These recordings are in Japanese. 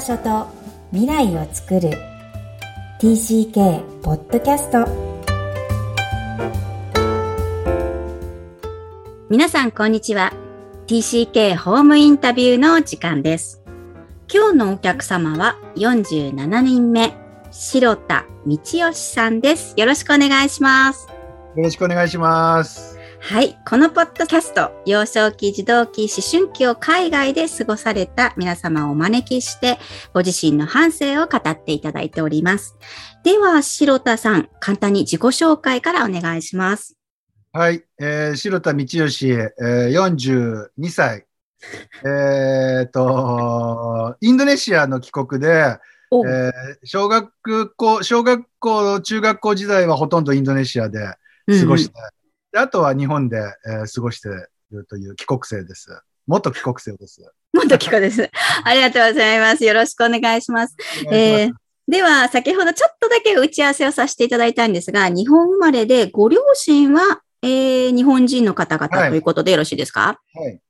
場所と未来を作る。TCK ポッドキャスト皆さんこんにちは。TCK ホームインタビューの時間です。今日のお客様は47人目白田道義さんです。よろしくお願いします。よろしくお願いしますはい。このポッドキャスト、幼少期、児童期、思春期を海外で過ごされた皆様をお招きして、ご自身の半生を語っていただいております。では、白田さん、簡単に自己紹介からお願いします。はい。えー、白田道義、えー、42歳。えっと、インドネシアの帰国で、えー、小学校、小学校、中学校時代はほとんどインドネシアで過ごして、うんうんあとは日本で、えー、過ごしているという帰国生です。元帰国生です。元帰国です。ありがとうございます。よろしくお願いします。ますえー、では、先ほどちょっとだけ打ち合わせをさせていただいたんですが、日本生まれでご両親は、えー、日本人の方々ということでよろしいですか？はい。はい。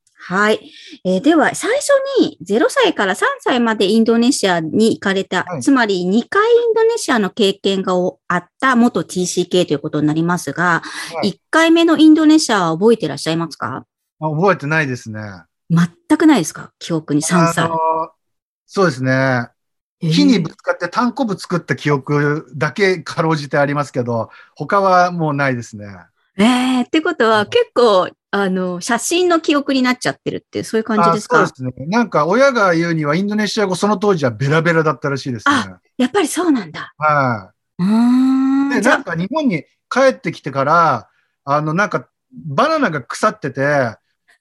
えー、では、最初に0歳から3歳までインドネシアに行かれた、はい、つまり2回インドネシアの経験があった元 TCK ということになりますが、はい、1回目のインドネシアは覚えていらっしゃいますか？覚えてないですね。全くないですか？記憶に3歳。そうですね。木にぶつかって単行部作った記憶だけかろうじてありますけど、他はもうないですね。ええー、ってことは結構あの、写真の記憶になっちゃってるって、そういう感じですか？そうですね。なんか、親が言うには、インドネシア語、その当時はベラベラだったらしいですね。あ、やっぱりそうなんだ。はい、うん。で、なんか、日本に帰ってきてから、あの、なんか、バナナが腐ってて、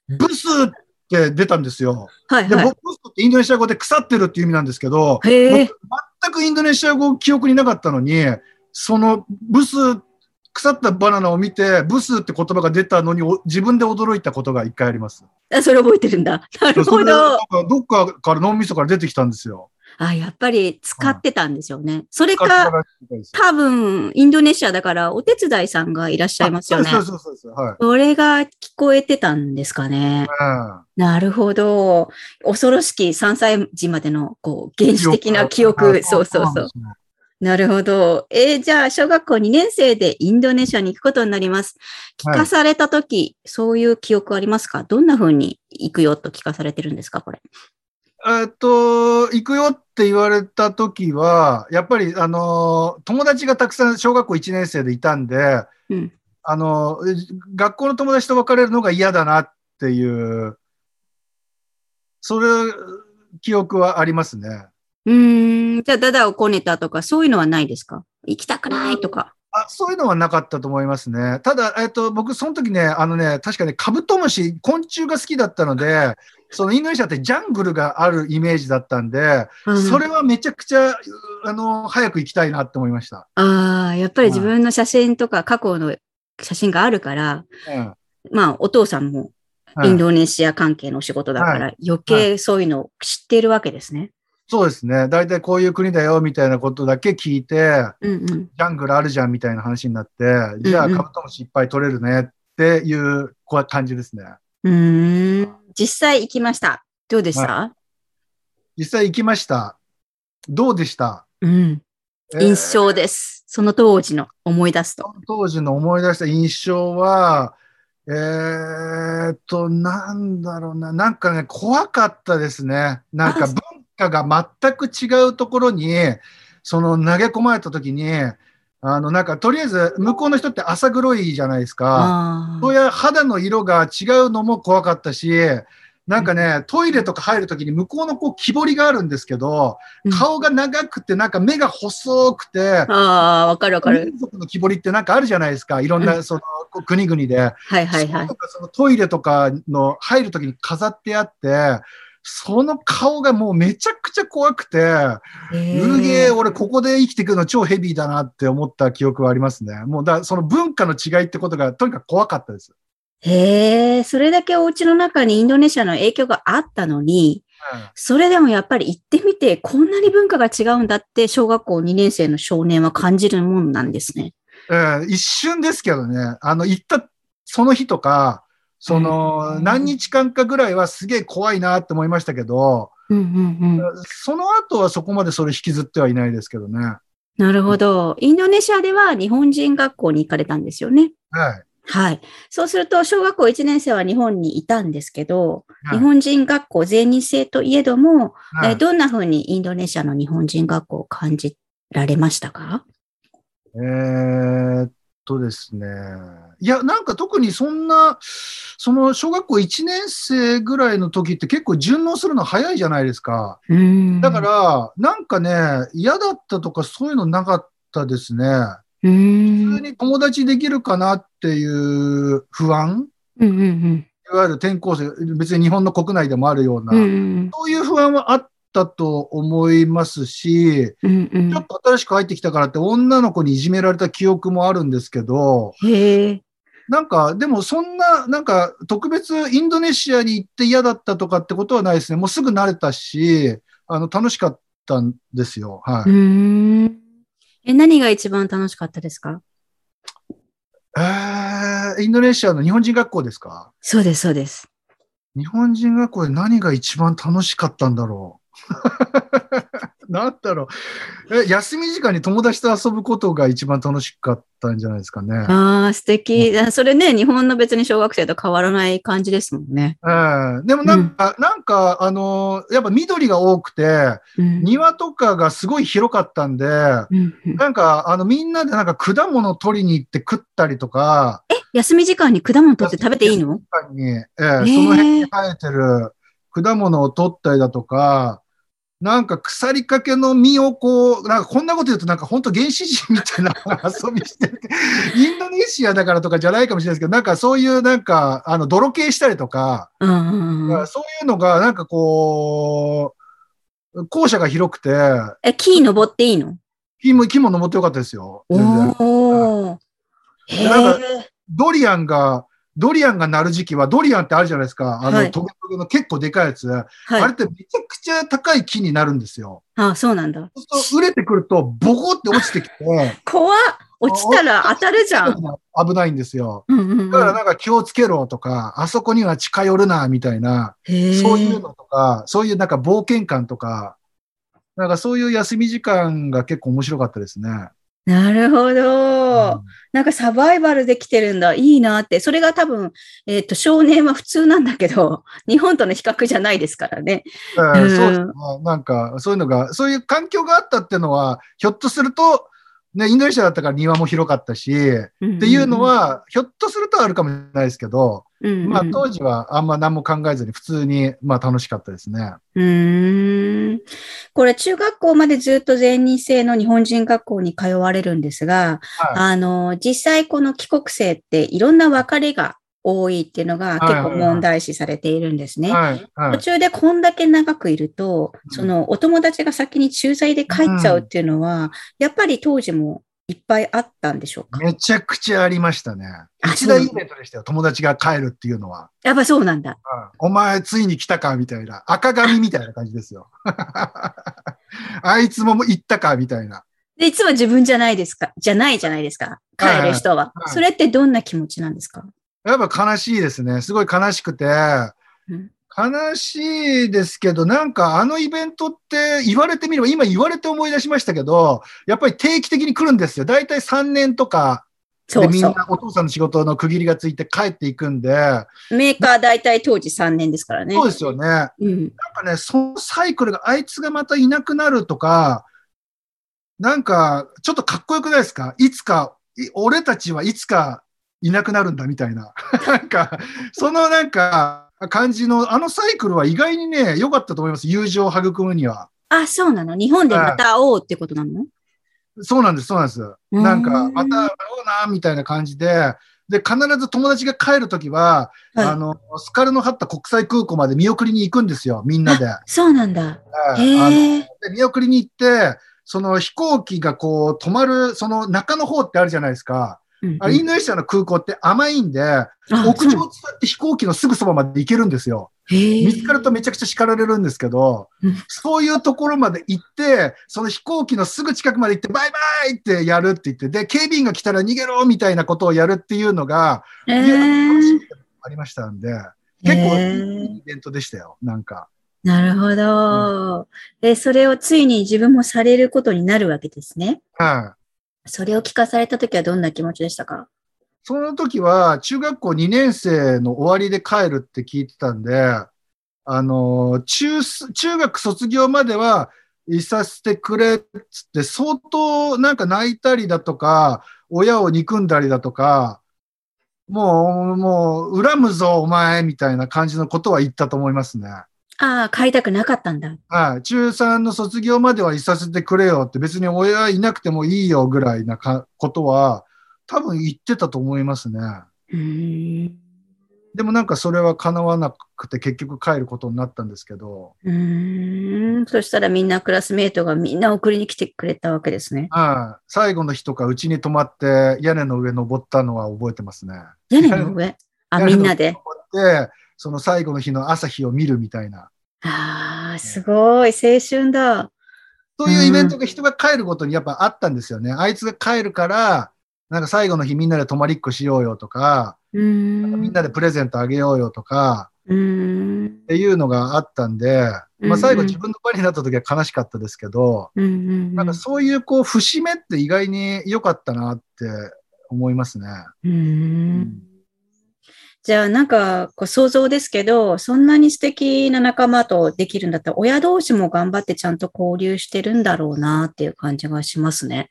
ブスって出たんですよ。はい、はい、で、ブスってインドネシア語で腐ってるっていう意味なんですけど、全くインドネシア語記憶になかったのに、そのブス腐ったバナナを見て、ブスって言葉が出たのに、自分で驚いたことが一回あります。あ、それ覚えてるんだ。なるほど。どっかから脳みそから出てきたんですよ。あ、やっぱり使ってたんでしょうね。はい、それか、多分、インドネシアだから、お手伝いさんがいらっしゃいますよね。そうそうそうそう。はい。それが聞こえてたんですかね。うん、なるほど。恐ろしき3歳児までの、こう、原始的な記憶。そうそうそう。なるほど。えー、じゃあ、小学校2年生でインドネシアに行くことになります。聞かされたとき、はい、そういう記憶ありますか？どんな風に行くよと聞かされてるんですかこれ？えっと、行くよって言われたときは、やっぱり、あの、友達がたくさん小学校1年生でいたんで、うん、あの、学校の友達と別れるのが嫌だなっていう、それ、記憶はありますね。うん。じゃあ、ダダをこねたとか、そういうのはないですか？行きたくないとか。あそういうのはなかったと思いますね。ただ、えっと、僕、その時ね、あのね、確かね、カブトムシ、昆虫が好きだったので、そのインドネシアってジャングルがあるイメージだったんで、うん、それはめちゃくちゃ、あの、早く行きたいなって思いました。ああ、やっぱり自分の写真とか過去の写真があるから、うん、まあ、お父さんもインドネシア関係のお仕事だから、余計そういうのを知っているわけですね。そうですね。大体こういう国だよみたいなことだけ聞いて、うんうん、ジャングルあるじゃんみたいな話になって、じゃあカブトムシいっぱい取れるねっていう感じですね。うん。実際行きました。どうでした、はい、実際行きました。どうでした？うん。印象です。その当時の思い出すと。当時の思い出した印象は、えー、っと、なんだろうな。なんかね、怖かったですね。なんか文化が全く違うところに、その投げ込まれた時に、あの、なんか、とりあえず、向こうの人って浅黒いじゃないですか。そういう肌の色が違うのも怖かったし、なんかね、トイレとか入るときに向こうのこう木彫りがあるんですけど、顔が長くて、なんか目が細くて、ああ、わかるわかる。民族の木彫りってなんかあるじゃないですか。いろんな、その、国々で。はいはいはい。そのトイレとかの入るときに飾ってあって、その顔がもうめちゃくちゃ怖くて、うげえ、俺ここで生きていくの超ヘビーだなって思った記憶はありますね。もうだ、その文化の違いってことがとにかく怖かったです。へえ、それだけお家の中にインドネシアの影響があったのに、うん、それでもやっぱり行ってみて、こんなに文化が違うんだって、小学校2年生の少年は感じるもんなんですね。えー、一瞬ですけどね、あの、行ったその日とか、その、何日間かぐらいはすげえ怖いなって思いましたけど、うんうんうん、その後はそこまでそれ引きずってはいないですけどね。なるほど。インドネシアでは日本人学校に行かれたんですよね。はい。はい。そうすると、小学校1年生は日本にいたんですけど、はい、日本人学校全日制といえども、はい、えどんな風にインドネシアの日本人学校を感じられましたか？えー、っとですね。いや、なんか特にそんな、その小学校1年生ぐらいの時って結構順応するの早いじゃないですか。だから、なんかね、嫌だったとかそういうのなかったですね。普通に友達できるかなっていう不安、うんうんうん、いわゆる転校生、別に日本の国内でもあるような、うんうん、そういう不安はあったと思いますし、うんうん、ちょっと新しく入ってきたからって女の子にいじめられた記憶もあるんですけど、なんか、でもそんな、なんか特別インドネシアに行って嫌だったとかってことはないですね。もうすぐ慣れたし、あの、楽しかったんですよ。はい。え、何が一番楽しかったですか？えー、インドネシアの日本人学校ですか？そうです、そうです。日本人学校で何が一番楽しかったんだろう なんだろう。え、休み時間に友達と遊ぶことが一番楽しかったんじゃないですかね。ああ、素敵。それね、日本の別に小学生と変わらない感じですもんね。えー、でもなんか、うん、なんか、あのー、やっぱ緑が多くて、うん、庭とかがすごい広かったんで、うん、なんか、あの、みんなでなんか果物取りに行って食ったりとか。え、休み時間に果物取って食べていいの？時間に、えー、その辺に生えてる果物を取ったりだとか、なんか腐りかけの実をこう、なんかこんなこと言うとなんか本当原始人みたいな 遊びしてる。インドネシアだからとかじゃないかもしれないですけど、なんかそういうなんか、あの、泥系したりとか、うんうん、そういうのがなんかこう、校舎が広くて。え、木登っていいの？木も、木も登ってよかったですよ。おー。なんか、ドリアンが、ドリアンが鳴る時期は、ドリアンってあるじゃないですか。あの、はい、トゲトゲの結構でかいやつ、はい。あれってめちゃくちゃ高い木になるんですよ。ああそうなんだ。そうすると、売れてくると、ボコって落ちてきて。怖っ落ちたら当たるじゃん。危ないんですよ。うんうんうん、だからなんか気をつけろとか、あそこには近寄るな、みたいな、そういうのとか、そういうなんか冒険感とか、なんかそういう休み時間が結構面白かったですね。なるほど、うん。なんかサバイバルできてるんだ。いいなって。それが多分、えっ、ー、と、少年は普通なんだけど、日本との比較じゃないですからね。えー、うん、そうですね。なんか、そういうのが、そういう環境があったっていうのは、ひょっとすると、ね、インドネシアだったから庭も広かったし、っていうのは、ひょっとするとあるかもしれないですけど、うんうん、まあ当時はあんま何も考えずに普通に、まあ楽しかったですね。うん。これ中学校までずっと全日制の日本人学校に通われるんですが、はい、あの、実際この帰国生っていろんな別れが多いっていうのが結構問題視されているんですね。途中でこんだけ長くいると、そのお友達が先に駐在で帰っちゃうっていうのは、やっぱり当時もいっぱいあったんでしょうか？めちゃくちゃありましたね。一大イベントでしたよ、友達が帰るっていうのは。やっぱそうなんだ。うん、お前ついに来たかみたいな。赤髪みたいな感じですよ。あいつも行ったかみたいな。で、いつも自分じゃないですか？じゃないじゃないですか？帰る人は。はいはい、それってどんな気持ちなんですか？やっぱ悲しいですね。すごい悲しくて、うん、悲しいですけど、なんかあのイベントって言われてみれば、今言われて思い出しましたけど、やっぱり定期的に来るんですよ。だいたい3年とかでみんなお父さんの仕事の区切りがついて帰っていくんで。メーカー大体当時3年ですからね。そうですよね。うん、なんかね、そのサイクルがあいつがまたいなくなるとか、なんかちょっとかっこよくないですか？いつか、俺たちはいつかいなくなるんだみたいな。なんか、そのなんか、感じの、あのサイクルは意外にね、良かったと思います。友情を育むには。あ、そうなの？日本でまた会おうってことなの、そうなんです、そうなんです。なんか、また会おうな、みたいな感じで、で、必ず友達が帰るときは、はい、あの、スカルノハッタ国際空港まで見送りに行くんですよ、みんなで。そうなんだ。へあので見送りに行って、その飛行機がこう止まる、その中の方ってあるじゃないですか。うんうん、インドネシアの空港って甘いんで、屋上を使って飛行機のすぐそばまで行けるんですよ。見つかるとめちゃくちゃ叱られるんですけど、そういうところまで行って、その飛行機のすぐ近くまで行って、バイバイってやるって言って、で、警備員が来たら逃げろみたいなことをやるっていうのが、ありましたんで、結構いいイベントでしたよ、なんか。なるほど、うん、で、それをついに自分もされることになるわけですね。はい。それを聞かされたときはどんな気持ちでしたか？その時は中学校2年生の終わりで帰るって聞いてたんで、あの、中、中学卒業まではいさせてくれっつって相当なんか泣いたりだとか、親を憎んだりだとか、もう、もう、恨むぞ、お前、みたいな感じのことは言ったと思いますね。ああ、帰りたくなかったんだ。はい。中3の卒業まではいさせてくれよって、別に親いなくてもいいよぐらいなかことは、多分言ってたと思いますね。でもなんかそれは叶わなくて結局帰ることになったんですけど。うん。そしたらみんなクラスメートがみんな送りに来てくれたわけですね。はい。最後の日とかうちに泊まって屋根の上登ったのは覚えてますね。屋根の上？あ、みんなで？で、その最後の日の朝日を見るみたいな。ああ、すごい。青春だ。そういうイベントが人が帰ることにやっぱあったんですよね。あいつが帰るから、なんか最後の日みんなで泊まりっこしようよとか、みんなでプレゼントあげようよとか、っていうのがあったんで、まあ、最後自分の場になった時は悲しかったですけど、なんかそういうこう節目って意外に良かったなって思いますね。じゃあなんかこう想像ですけど、そんなに素敵な仲間とできるんだったら、親同士も頑張ってちゃんと交流してるんだろうなっていう感じがしますね。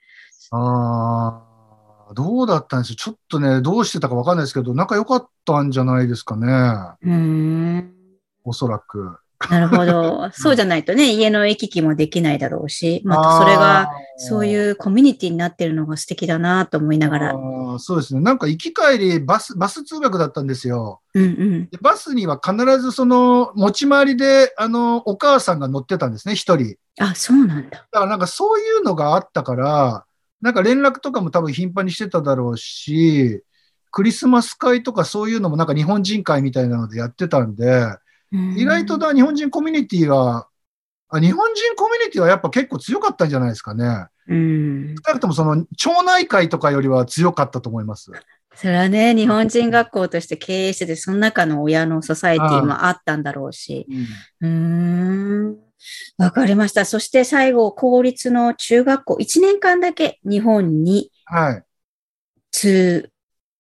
ああ。どうだったんですよ。ちょっとね、どうしてたかわかんないですけど、仲良かったんじゃないですかね。うん。おそらく。なるほど。そうじゃないとね、家の行き来もできないだろうし、またそれが、そういうコミュニティになってるのが素敵だなと思いながら。そうですね。なんか行き帰り、バス、バス通学だったんですよ。うんうん、バスには必ずその、持ち回りで、あの、お母さんが乗ってたんですね、一人。あ、そうなんだ。だからなんかそういうのがあったから、なんか連絡とかも多分頻繁にしてただろうし、クリスマス会とかそういうのもなんか日本人会みたいなのでやってたんで、意外とだ日本人コミュニティはあ、日本人コミュニティはやっぱ結構強かったんじゃないですかね。うん。少なくともその町内会とかよりは強かったと思います。それはね、日本人学校として経営してて、その中の親のソサエティもあったんだろうし。うん。うんわかりました。そして最後、公立の中学校、1年間だけ日本に通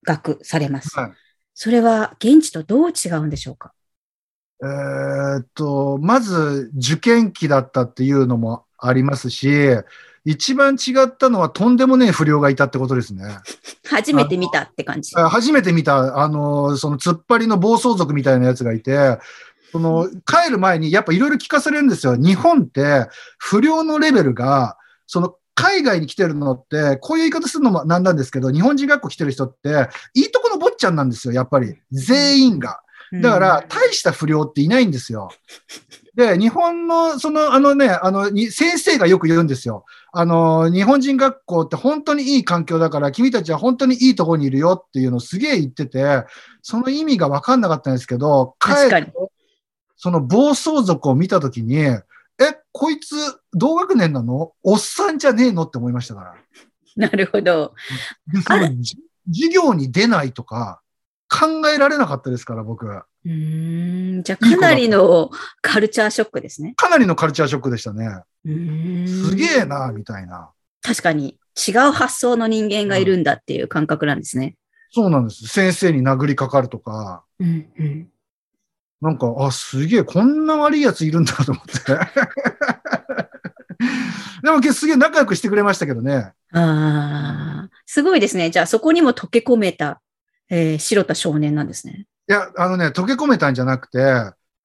学されます。はい、それは現地とどう違うんでしょうか？えー、っと、まず受験期だったっていうのもありますし、一番違ったのはとんでもねえ不良がいたってことですね。初めて見たって感じ。初めて見た、あの、その突っ張りの暴走族みたいなやつがいて、その、帰る前にやっぱいろいろ聞かされるんですよ。日本って不良のレベルが、その海外に来てるのって、こういう言い方するのもなんなんですけど、日本人学校来てる人って、いいとこの坊ちゃんなんですよ、やっぱり。全員が。だから、大した不良っていないんですよ。で、日本の、その、あのね、あの、先生がよく言うんですよ。あの、日本人学校って本当にいい環境だから、君たちは本当にいいところにいるよっていうのをすげえ言ってて、その意味がわかんなかったんですけど、帰って、その暴走族を見たときに、え、こいつ同学年なの？おっさんじゃねえの？って思いましたから。なるほど。でその授業に出ないとか考えられなかったですから、僕。うん。じゃあかなりのカルチャーショックですね。かなりのカルチャーショックでしたね。うんすげえな、みたいな。確かに違う発想の人間がいるんだっていう感覚なんですね。そうなんです。先生に殴りかかるとか。うんうんなんか、あ、すげえ、こんな悪いやついるんだと思って。でも、すげえ仲良くしてくれましたけどね。ああ、すごいですね。じゃあ、そこにも溶け込めた、えー、白田少年なんですね。いや、あのね、溶け込めたんじゃなくて、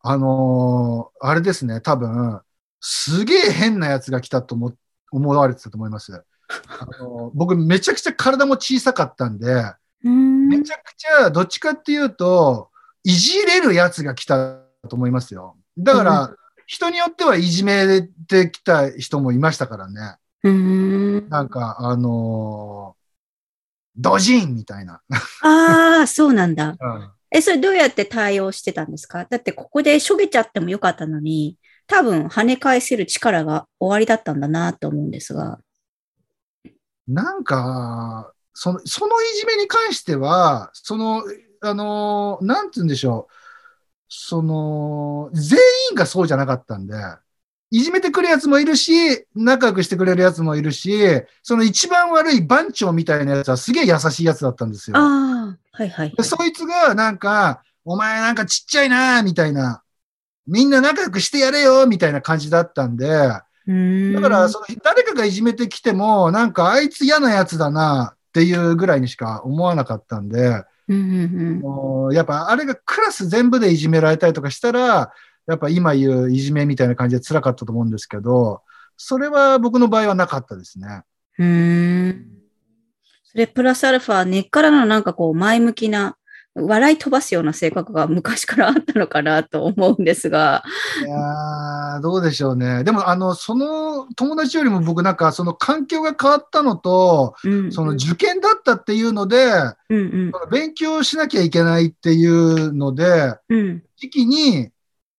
あのー、あれですね、多分、すげえ変なやつが来たと思思われてたと思います。あのー、僕、めちゃくちゃ体も小さかったんで、んめちゃくちゃ、どっちかっていうと、いじれるやつが来たと思いますよ。だから、うん、人によってはいじめてきた人もいましたからね。うんなんか、あのー、ドジンみたいな。ああ、そうなんだ。うん、え、それどうやって対応してたんですか？だってここでしょげちゃってもよかったのに、多分跳ね返せる力が終わりだったんだなと思うんですが。なんか、その、そのいじめに関しては、その、あのー、なんて言うんでしょう。その、全員がそうじゃなかったんで、いじめてくるやつもいるし、仲良くしてくれるやつもいるし、その一番悪い番長みたいなやつはすげえ優しいやつだったんですよ。ああ、はいはい、はい、そいつがなんか、お前なんかちっちゃいなみたいな、みんな仲良くしてやれよみたいな感じだったんで、だからその誰かがいじめてきても、なんかあいつ嫌なやつだなっていうぐらいにしか思わなかったんで、やっぱあれがクラス全部でいじめられたりとかしたら、やっぱ今言ういじめみたいな感じで辛かったと思うんですけど、それは僕の場合はなかったですね。うん。それプラスアルファ、根っからのなんかこう前向きな笑い飛ばすような性格が昔からあったのかなと思うんですが。いやどうでしょうね。でも、あの、その友達よりも僕なんか、その環境が変わったのと、うんうん、その受験だったっていうので、うんうん、勉強しなきゃいけないっていうので、うん、時期に、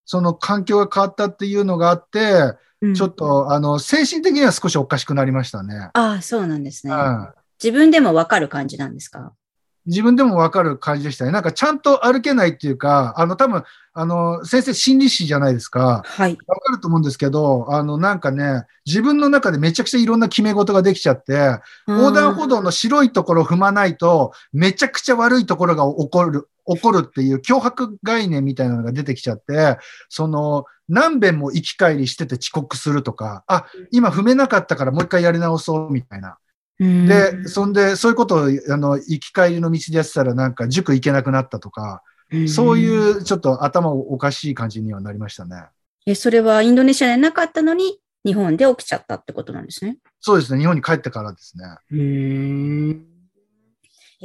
その環境が変わったっていうのがあって、うん、ちょっと、あの、精神的には少しおかしくなりましたね。ああ、そうなんですね。うん、自分でもわかる感じなんですか？自分でもわかる感じでしたね。なんかちゃんと歩けないっていうか、あの多分、あの、先生心理師じゃないですか。はい。わかると思うんですけど、あのなんかね、自分の中でめちゃくちゃいろんな決め事ができちゃって、横断歩道の白いところを踏まないと、めちゃくちゃ悪いところが起こる、起こるっていう脅迫概念みたいなのが出てきちゃって、その、何遍も行き帰りしてて遅刻するとか、あ、今踏めなかったからもう一回やり直そうみたいな。で、そんで、そういうことを、あの、行き帰りの道でやってたら、なんか、塾行けなくなったとか、そういう、ちょっと頭おかしい感じにはなりましたね。え、それはインドネシアでなかったのに、日本で起きちゃったってことなんですね。そうですね。日本に帰ってからですね。うん。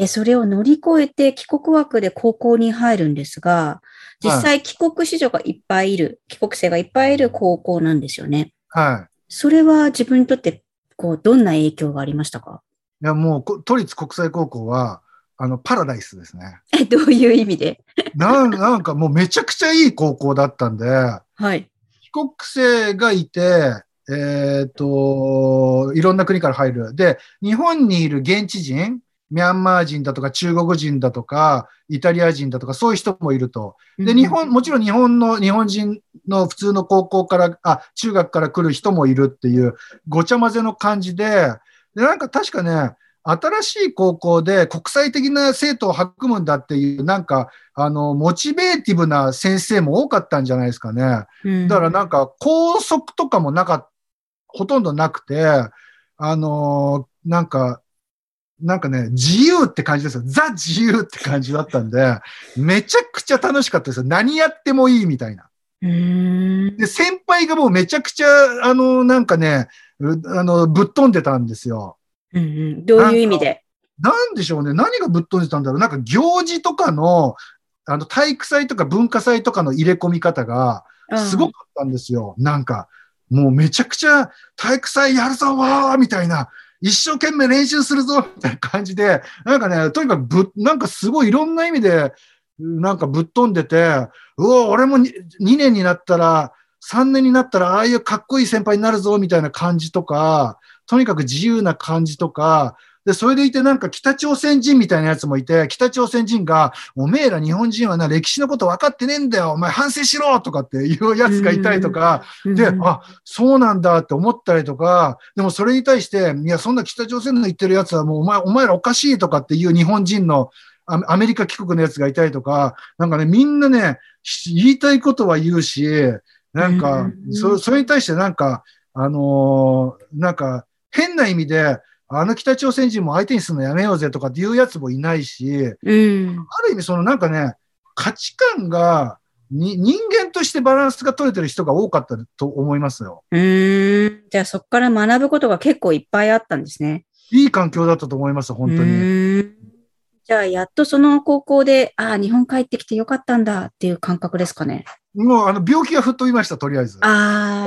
え、それを乗り越えて帰国枠で高校に入るんですが、実際帰国子女がいっぱいいる、帰国生がいっぱいいる高校なんですよね。はい。それは自分にとってこう、どんな影響がありましたか？いや、もう、都立国際高校は、あの、パラダイスですね。え、どういう意味で？ななんかもうめちゃくちゃいい高校だったんで、はい。帰国生がいて、えっ、ー、と、いろんな国から入る。で、日本にいる現地人、ミャンマー人だとか中国人だとか、イタリア人だとか、そういう人もいると。で、日本、もちろん日本の、日本人の普通の高校から、あ、中学から来る人もいるっていう、ごちゃ混ぜの感じで、で、なんか確かね、新しい高校で国際的な生徒を育むんだっていう、なんか、あの、モチベーティブな先生も多かったんじゃないですかね。だからなんか、校則とかもなかほとんどなくて、あのなんか、なんかね、自由って感じですよ。ザ自由って感じだったんで、めちゃくちゃ楽しかったですよ。何やってもいいみたいな。で、先輩がもうめちゃくちゃ、あの、なんかね、あの、ぶっ飛んでたんですよ。うんうん、どういう意味で？なんでしょうね。何がぶっ飛んでたんだろう。なんか行事とかの、あの、体育祭とか文化祭とかの入れ込み方が、すごかったんですよ。なんか、もうめちゃくちゃ体育祭やるぞわーみたいな。一生懸命練習するぞみたいな感じで、なんかね、とにかくぶ、なんかすごいいろんな意味で、なんかぶっ飛んでて、うお、俺も 2, 2年になったら、3年になったら、ああいうかっこいい先輩になるぞみたいな感じとか、とにかく自由な感じとか、で、それでいてなんか北朝鮮人みたいなやつもいて、北朝鮮人が、おめえら日本人はな、歴史のこと分かってねえんだよ、お前反省しろとかっていうやつがいたりとか、で、あ、そうなんだって思ったりとか、でもそれに対して、いや、そんな北朝鮮の言ってるやつはもうお前、お前らおかしいとかっていう日本人のアメリカ帰国のやつがいたりとか、なんかね、みんなね、言いたいことは言うし、なんか、そそれに対してなんか、あのー、なんか、変な意味で、あの北朝鮮人も相手にするのやめようぜとかっていうやつもいないし、うん、ある意味そのなんかね、価値観がに人間としてバランスが取れてる人が多かったと思いますよ。うん。じゃあそこから学ぶことが結構いっぱいあったんですね。いい環境だったと思います、本当に。じゃあやっとその高校で、ああ、日本帰ってきてよかったんだっていう感覚ですかね。もうあの病気が吹っ飛びました、とりあえず。あ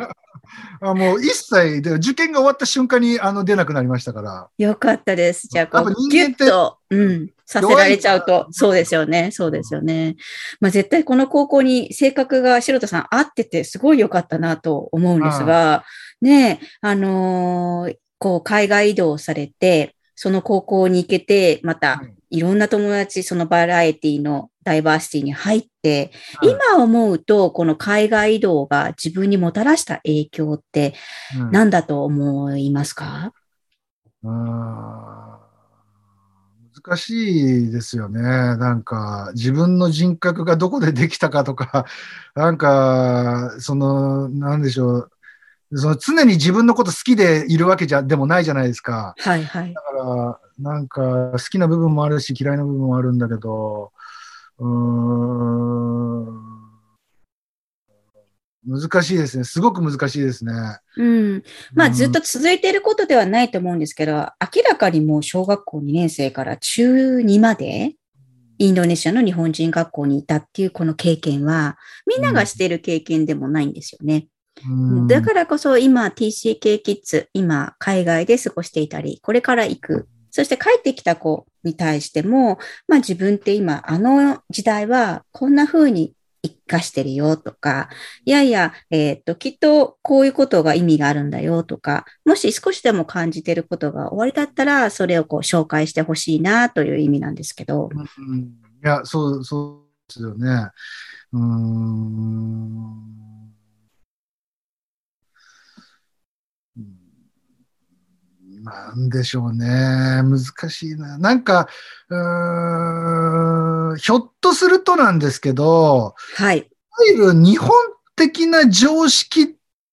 あ。あもう一切で、受験が終わった瞬間にあの出なくなりましたから。よかったです。じゃあ、こう、ギュッと、うん、させられちゃうと、そうですよね。そうですよね。まあ、絶対この高校に性格が白田さん合ってて、すごい良かったなと思うんですが、ねあのー、こう、海外移動されて、その高校に行けて、またいろんな友達、そのバラエティのダイバーシティに入って、今思うと、この海外移動が自分にもたらした影響って何だと思いますか、うん、難しいですよね。なんか、自分の人格がどこでできたかとか、なんか、その、なんでしょう。その常に自分のこと好きでいるわけじゃ、でもないじゃないですか。はいはい。だから、なんか好きな部分もあるし嫌いな部分もあるんだけど、うーん、難しいですね。すごく難しいですね。うん。まあ、ずっと続いていることではないと思うんですけど、明らかにもう小学校2年生から中2まで、インドネシアの日本人学校にいたっていうこの経験は、みんながしている経験でもないんですよね。だからこそ今 TCK キッズ、今海外で過ごしていたり、これから行く。そして帰ってきた子に対しても、まあ自分って今、あの時代はこんな風に生かしてるよとか、いやいや、えっ、ー、と、きっとこういうことが意味があるんだよとか、もし少しでも感じてることが終わりだったら、それをこう紹介してほしいなという意味なんですけど。うん、いや、そう、そうですよね。うーん。なんでしょうね。難しいな。なんか、うん、ひょっとするとなんですけど、はい。いわゆる日本的な常識っ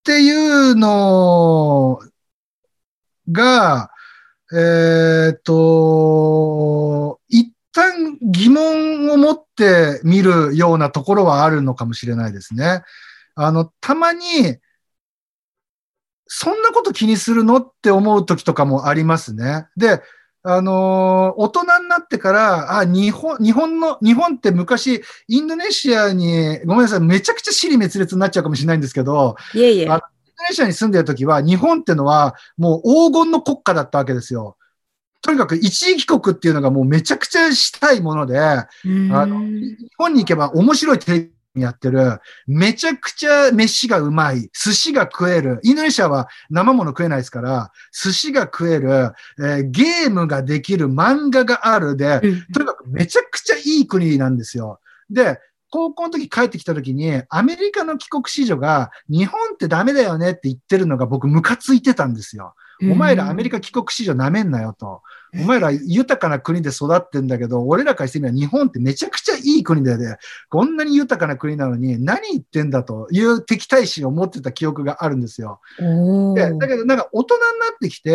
ていうのが、えっ、ー、と、一旦疑問を持って見るようなところはあるのかもしれないですね。あの、たまに、そんなこと気にするの？って思う時とかもありますね。で、あのー、大人になってから、あ、日本、日本の、日本って昔、インドネシアに、ごめんなさい、めちゃくちゃ尻滅裂になっちゃうかもしれないんですけど、いえいえ。インドネシアに住んでる時は、日本ってのは、もう黄金の国家だったわけですよ。とにかく一時帰国っていうのがもうめちゃくちゃしたいもので、あの、日本に行けば面白いテレビやってる、めちゃくちゃ飯がうまい、寿司が食える、インドネシアは生物食えないですから、寿司が食える、えー、ゲームができる、漫画があるで、とにかくめちゃくちゃいい国なんですよ。で、高校の時帰ってきた時に、アメリカの帰国子女が、日本ってダメだよねって言ってるのが僕ムカついてたんですよ。お前らアメリカ帰国子女なめんなよと。お前ら豊かな国で育ってんだけど、俺らからしてみれば日本ってめちゃくちゃいい国だよね。こんなに豊かな国なのに何言ってんだという敵対心を持ってた記憶があるんですよ。でだけどなんか大人になってきて、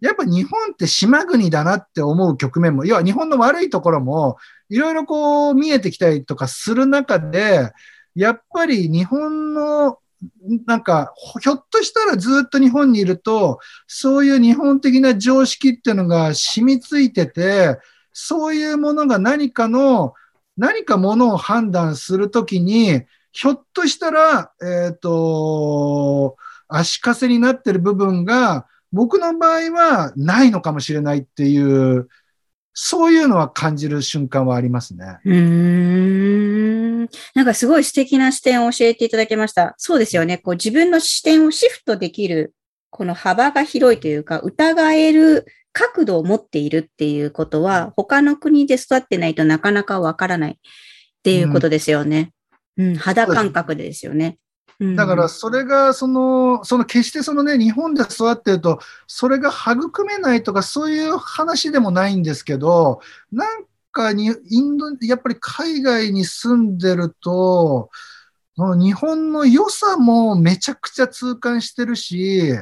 やっぱ日本って島国だなって思う局面も、要は日本の悪いところもいろいろこう見えてきたりとかする中で、やっぱり日本のなんか、ひょっとしたらずっと日本にいると、そういう日本的な常識っていうのが染みついてて、そういうものが何かの、何かものを判断するときに、ひょっとしたら、えっ、ー、と、足かせになってる部分が、僕の場合はないのかもしれないっていう、そういうのは感じる瞬間はありますね。うん。かすごい素敵な視点を教えていただきました。そうですよね。こう自分の視点をシフトできる、この幅が広いというか、疑える角度を持っているっていうことは、他の国で育ってないとなかなかわからないっていうことですよね。うん、うん、肌感覚ですよね。だからそれがその、その決してそのね、日本で育ってると、それが育めないとかそういう話でもないんですけど、なんかに、インド、やっぱり海外に住んでると、日本の良さもめちゃくちゃ痛感してるし、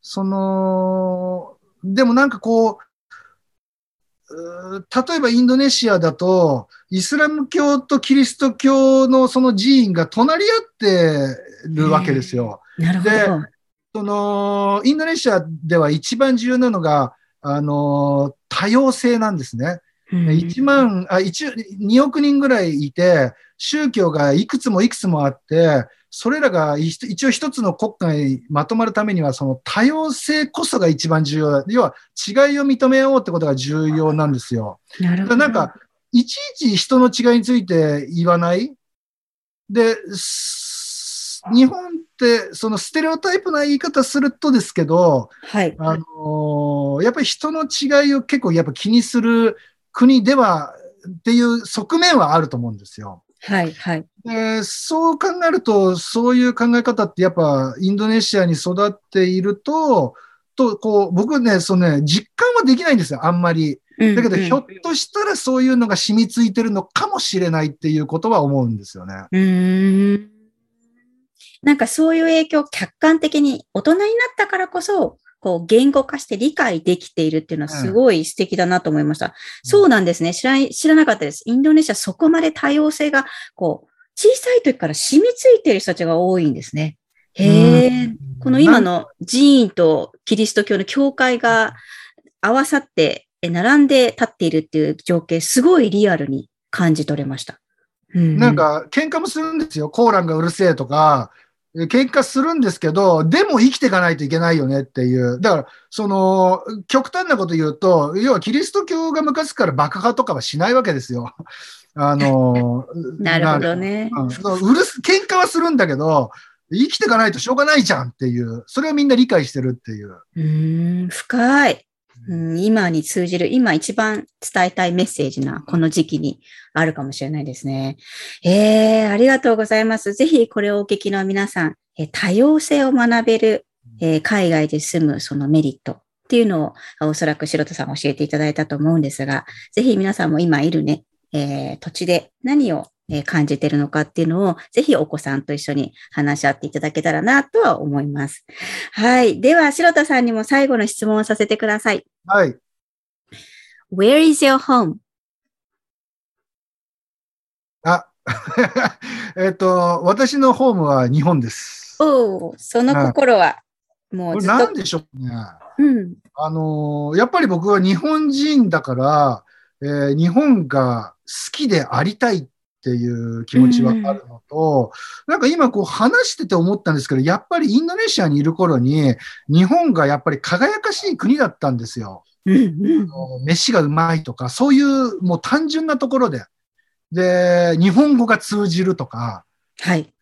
その、でもなんかこう、例えばインドネシアだと、イスラム教とキリスト教のその寺院が隣り合ってるわけですよ。なるほど。で、その、インドネシアでは一番重要なのが、あの、多様性なんですね。うん、1万、あ、1、2億人ぐらいいて、宗教がいくつもいくつもあって、それらが一応一つの国家にまとまるためには、その多様性こそが一番重要だ。要は違いを認めようってことが重要なんですよ。なるほど。なんか、いちいち人の違いについて言わない？で、日本ってそのステレオタイプな言い方するとですけど、はい。あのー、やっぱり人の違いを結構やっぱ気にする国では、っていう側面はあると思うんですよ。はい、はい。でそう考えると、そういう考え方ってやっぱインドネシアに育っていると、と、こう、僕ね、そのね、実感はできないんですよ、あんまり。だけど、ひょっとしたらそういうのが染みついてるのかもしれないっていうことは思うんですよね。うん。なんかそういう影響を客観的に大人になったからこそ、こう言語化して理解できているっていうのはすごい素敵だなと思いました。うん、そうなんですね。知ら知らなかったです。インドネシアそこまで多様性が、こう、小さい時から染みついている人たちが多いんですね。へえ、この今の寺院とキリスト教の教会が合わさって並んで立っているっていう情景、すごいリアルに感じ取れました。うん、なんか、喧嘩もするんですよ。コーランがうるせえとか、喧嘩するんですけど、でも生きていかないといけないよねっていう。だから、その、極端なこと言うと、要はキリスト教が昔から爆破とかはしないわけですよ。あの、なるほどね。うん、うるす、喧嘩はするんだけど、生きていかないとしょうがないじゃんっていう、それをみんな理解してるっていう。うん、深い。うん、今に通じる、今一番伝えたいメッセージな、この時期にあるかもしれないですね。えー、ありがとうございます。ぜひこれをお聞きの皆さん、え多様性を学べる、えー、海外で住むそのメリットっていうのを、おそらく白田さん教えていただいたと思うんですが、ぜひ皆さんも今いるね、えー、土地で何を感じてるのかっていうのを、ぜひお子さんと一緒に話し合っていただけたらなとは思います。はい。では、白田さんにも最後の質問をさせてください。はい。Where is your home? あ、えっと、私のホームは日本です。おお、その心は、もうずっと。なんでしょうね。うん。あの、やっぱり僕は日本人だから、えー、日本が好きでありたいっていう気持ちはあるのと、うん、なんか今こう話してて思ったんですけど、やっぱりインドネシアにいる頃に、日本がやっぱり輝かしい国だったんですよ。うんうん、飯がうまいとか、そういうもう単純なところで。で、日本語が通じるとか。はい。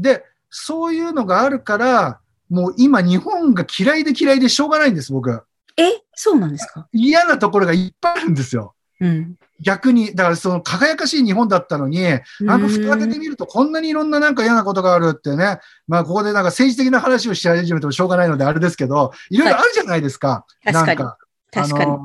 で、そういうのがあるから、もう今日本が嫌いで嫌いでしょうがないんです、僕。え？そうなんですか？嫌なところがいっぱいあるんですよ。うん、逆に、だからその輝かしい日本だったのに、なんか蓋開けてみるとこんなにいろんななんか嫌なことがあるってね、まあここでなんか政治的な話をし始めてもしょうがないのであれですけど、いろいろあるじゃないですか。はい、なんか。確かに。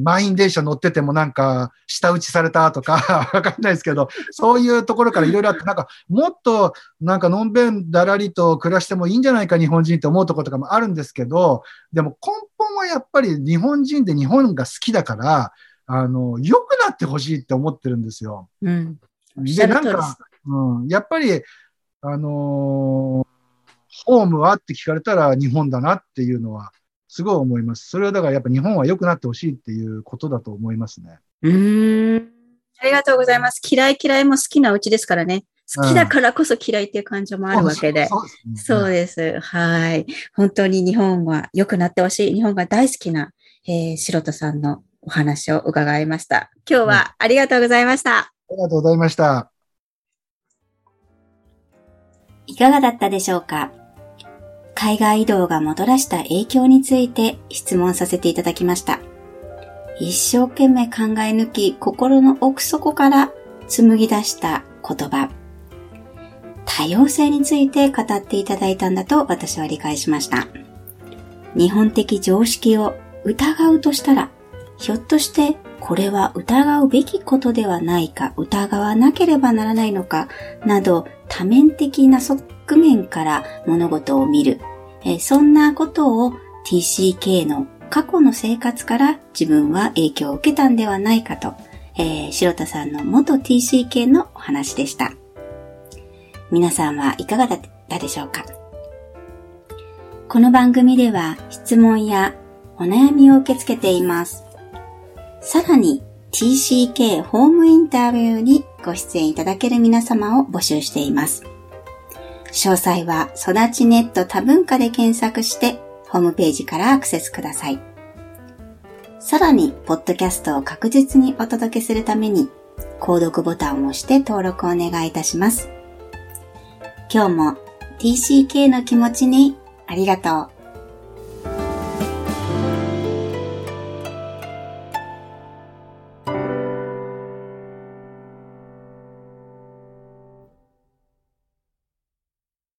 満員電車乗っててもなんか、舌打ちされたとか、わかんないですけど、そういうところからいろいろあって、なんか、もっと、なんか、のんべんだらりと暮らしてもいいんじゃないか、日本人って思うところとかもあるんですけど、でも根本はやっぱり日本人で日本が好きだから、あの、良くなってほしいって思ってるんですよ。うん。で、なんか、うん、やっぱり、あのー、ホームはって聞かれたら日本だなっていうのは、すごい思います。それはだからやっぱ日本は良くなってほしいっていうことだと思いますね。うん。ありがとうございます。嫌い嫌いも好きなうちですからね。好きだからこそ嫌いっていう感情もあるわけで。そうです。はい。本当に日本は良くなってほしい。日本が大好きな、えー、白田さんのお話を伺いました。今日はありがとうございました。ありがとうございました。いかがだったでしょうか？海外移動がもたらした影響について質問させていただきました。一生懸命考え抜き、心の奥底から紡ぎ出した言葉。多様性について語っていただいたんだと私は理解しました。日本的常識を疑うとしたらひょっとしてこれは疑うべきことではないか、疑わなければならないのか、など多面的な側面から物事を見る。えそんなことを TCK の過去の生活から自分は影響を受けたんではないかと、えー、白田さんの元 TCK のお話でした。皆さんはいかがだったでしょうか？この番組では質問やお悩みを受け付けています。さらに TCK ホームインタビューにご出演いただける皆様を募集しています。詳細は育ちネット多文化で検索してホームページからアクセスください。さらに、ポッドキャストを確実にお届けするために、購読ボタンを押して登録をお願いいたします。今日も TCK の気持ちにありがとう。